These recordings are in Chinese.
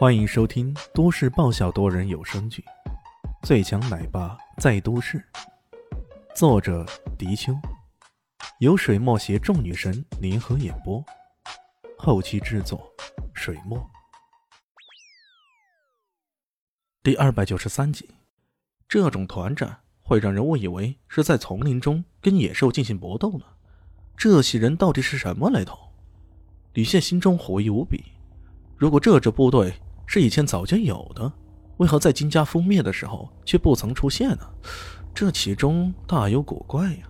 欢迎收听都市爆笑多人有声剧《最强奶爸在都市》，作者：迪秋，由水墨携众女神联合演播，后期制作：水墨。第二百九十三集，这种团战会让人误以为是在丛林中跟野兽进行搏斗呢。这些人到底是什么来头？李现心中狐疑无比。如果这支部队……是以前早就有的，为何在金家覆灭的时候却不曾出现呢？这其中大有古怪呀！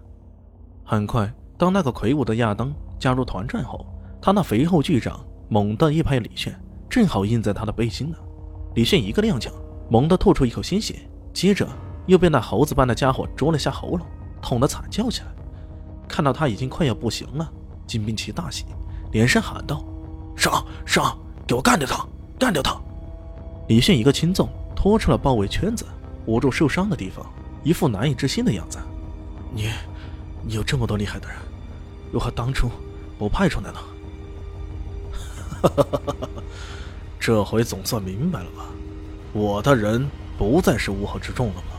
很快，当那个魁梧的亚当加入团战后，他那肥厚巨掌猛地一拍李炫，正好印在他的背心呢。李炫一个踉跄，猛地吐出一口鲜血，接着又被那猴子般的家伙啄了下喉咙，痛得惨叫起来。看到他已经快要不行了，金兵旗大喜，连声喊道：“上上，给我干掉他，干掉他！”李迅一个轻纵，拖出了包围圈子，捂住受伤的地方，一副难以置信的样子。你，你有这么多厉害的人，如何当初不派出来呢？哈哈哈！这回总算明白了吧？我的人不再是乌合之众了吗？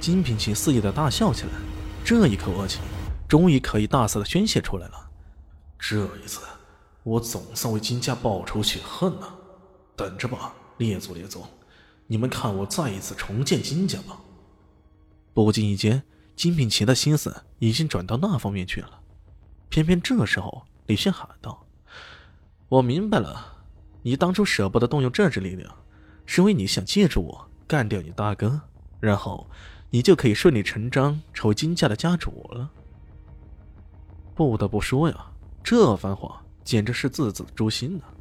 金平奇肆意的大笑起来，这一口恶气终于可以大肆的宣泄出来了。这一次，我总算为金家报仇雪恨了。等着吧，列祖列宗，你们看我再一次重建金家吧！不经意间，金品奇的心思已经转到那方面去了。偏偏这时候，李炫喊道：“我明白了，你当初舍不得动用这支力量，是因为你想借助我干掉你大哥，然后你就可以顺理成章成为金家的家主了。”不得不说呀，这番话简直是字字诛心啊！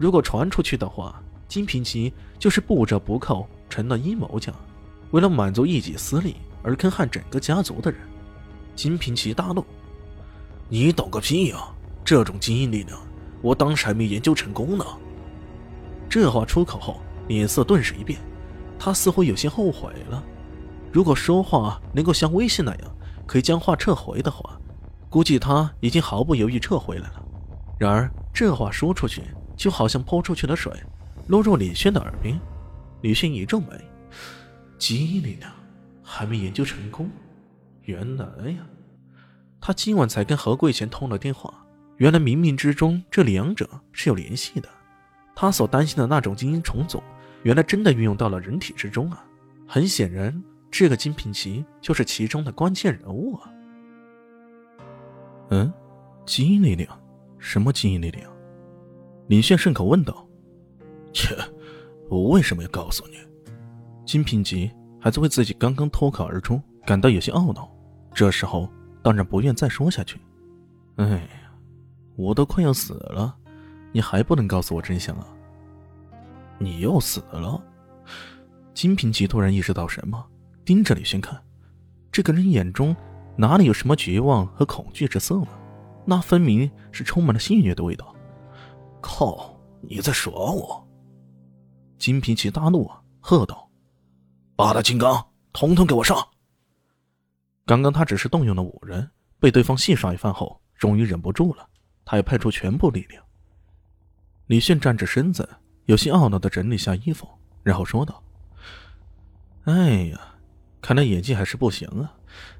如果传出去的话，金平奇就是不折不扣成了阴谋家，为了满足一己私利而坑害整个家族的人。金平奇大怒：“你懂个屁呀！这种基因力量，我当时还没研究成功呢。”这话出口后，脸色顿时一变，他似乎有些后悔了。如果说话能够像微信那样可以将话撤回的话，估计他已经毫不犹豫撤回来了。然而这话说出去。就好像泼出去的水，落入李轩的耳边。李轩一皱眉：“基因力量还没研究成功？原来呀，他今晚才跟何贵贤通了电话。原来冥冥之中，这两者是有联系的。他所担心的那种基因重组，原来真的运用到了人体之中啊！很显然，这个金品奇就是其中的关键人物啊。嗯，基因力量？什么基因力量？”李炫顺口问道：“切，我为什么要告诉你？”金品吉还在为自己刚刚脱口而出感到有些懊恼，这时候当然不愿再说下去。哎呀，我都快要死了，你还不能告诉我真相啊？你又死了？金平吉突然意识到什么，盯着李轩看。这个人眼中哪里有什么绝望和恐惧之色呢？那分明是充满了戏谑的味道。靠！你在耍我！金平奇大怒啊，喝道：“八大金刚，统统给我上！”刚刚他只是动用了五人，被对方戏耍一番后，终于忍不住了，他要派出全部力量。李迅站着身子，有些懊恼的整理下衣服，然后说道：“哎呀，看来演技还是不行啊，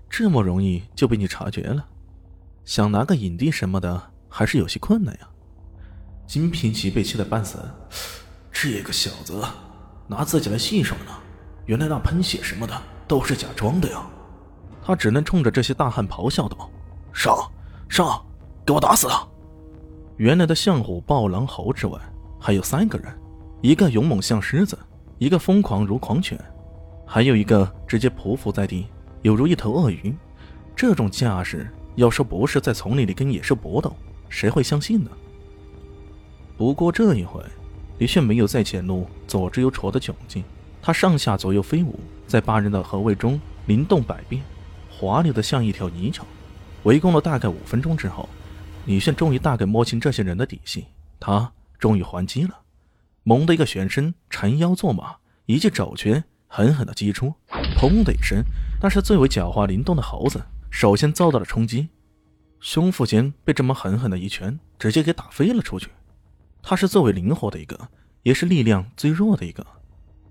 这么容易就被你察觉了，想拿个影帝什么的，还是有些困难呀。”金平奇被气得半死，这个小子拿自己来戏耍呢？原来那喷血什么的都是假装的呀！他只能冲着这些大汉咆哮道：“上上，给我打死他！”原来的象虎、豹、狼、猴之外，还有三个人：一个勇猛像狮子，一个疯狂如狂犬，还有一个直接匍匐在地，犹如一头鳄鱼。这种架势，要说不是在丛林里跟野兽搏斗，谁会相信呢？不过这一回，李炫没有再显露左支右绌的窘境，他上下左右飞舞，在八人的合围中灵动百变，华丽的像一条泥鳅。围攻了大概五分钟之后，李炫终于大概摸清这些人的底细，他终于还击了，猛的一个旋身，缠腰坐马，一记肘拳狠狠的击出，砰的一声，那是最为狡猾灵动的猴子首先遭到了冲击，胸腹间被这么狠狠的一拳直接给打飞了出去。他是最为灵活的一个，也是力量最弱的一个。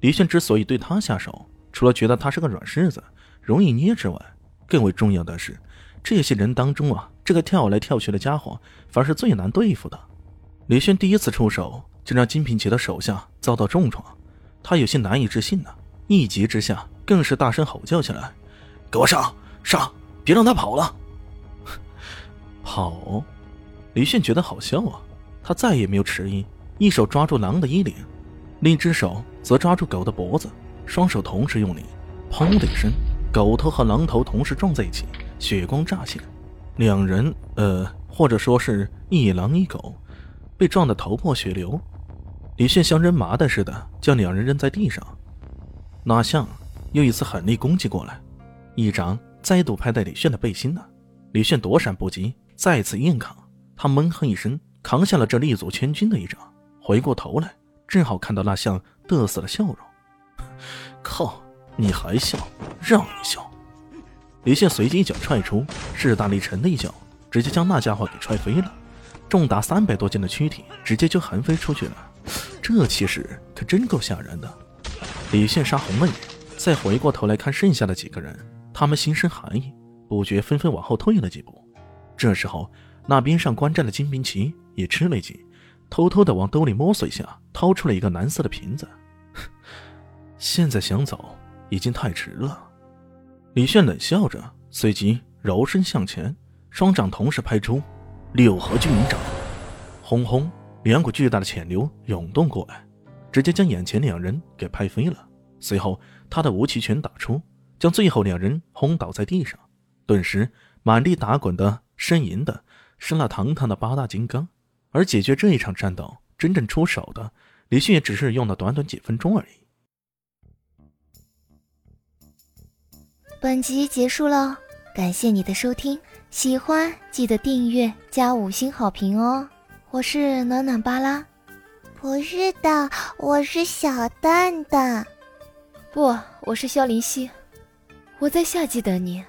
李炫之所以对他下手，除了觉得他是个软柿子，容易捏之外，更为重要的是，这些人当中啊，这个跳来跳去的家伙，反而是最难对付的。李炫第一次出手，就让金平奇的手下遭到重创，他有些难以置信呢。一急之下，更是大声吼叫起来：“给我上上，别让他跑了！” 跑！李炫觉得好笑啊，他再也没有迟疑，一手抓住狼的衣领，另一只手则抓住狗的脖子，双手同时用力，砰的一声，狗头和狼头同时撞在一起，血光乍现，两人，呃，或者说是一狼一狗，被撞得头破血流。李炫像扔麻袋似的将两人扔在地上。哪像又一次狠力攻击过来，一掌再度拍在李炫的背心呢。李炫躲闪不及，再次硬扛。他闷哼一声，扛下了这立足千钧的一掌。回过头来，正好看到那像得瑟的笑容。靠，你还笑？让你笑！李现随即一脚踹出，势大力沉的一脚，直接将那家伙给踹飞了。重达三百多斤的躯体直接就横飞出去了，这气势可真够吓人的。李现杀红了眼，再回过头来看剩下的几个人，他们心生寒意，不觉纷纷往后退了几步。这时候，那边上观战的金兵旗也吃了一惊，偷偷的往兜里摸索一下，掏出了一个蓝色的瓶子。现在想走，已经太迟了。李炫冷笑着，随即柔身向前，双掌同时拍出六合巨影掌，轰轰，两股巨大的潜流涌动过来。直接将眼前两人给拍飞了，随后他的无极拳打出，将最后两人轰倒在地上。顿时，满地打滚的、呻吟的是那堂堂的八大金刚。而解决这一场战斗，真正出手的李迅也只是用了短短几分钟而已。本集结束了，感谢你的收听，喜欢记得订阅加五星好评哦！我是暖暖巴拉。不是的，我是小蛋蛋。不，我是萧林希。我在夏季等你。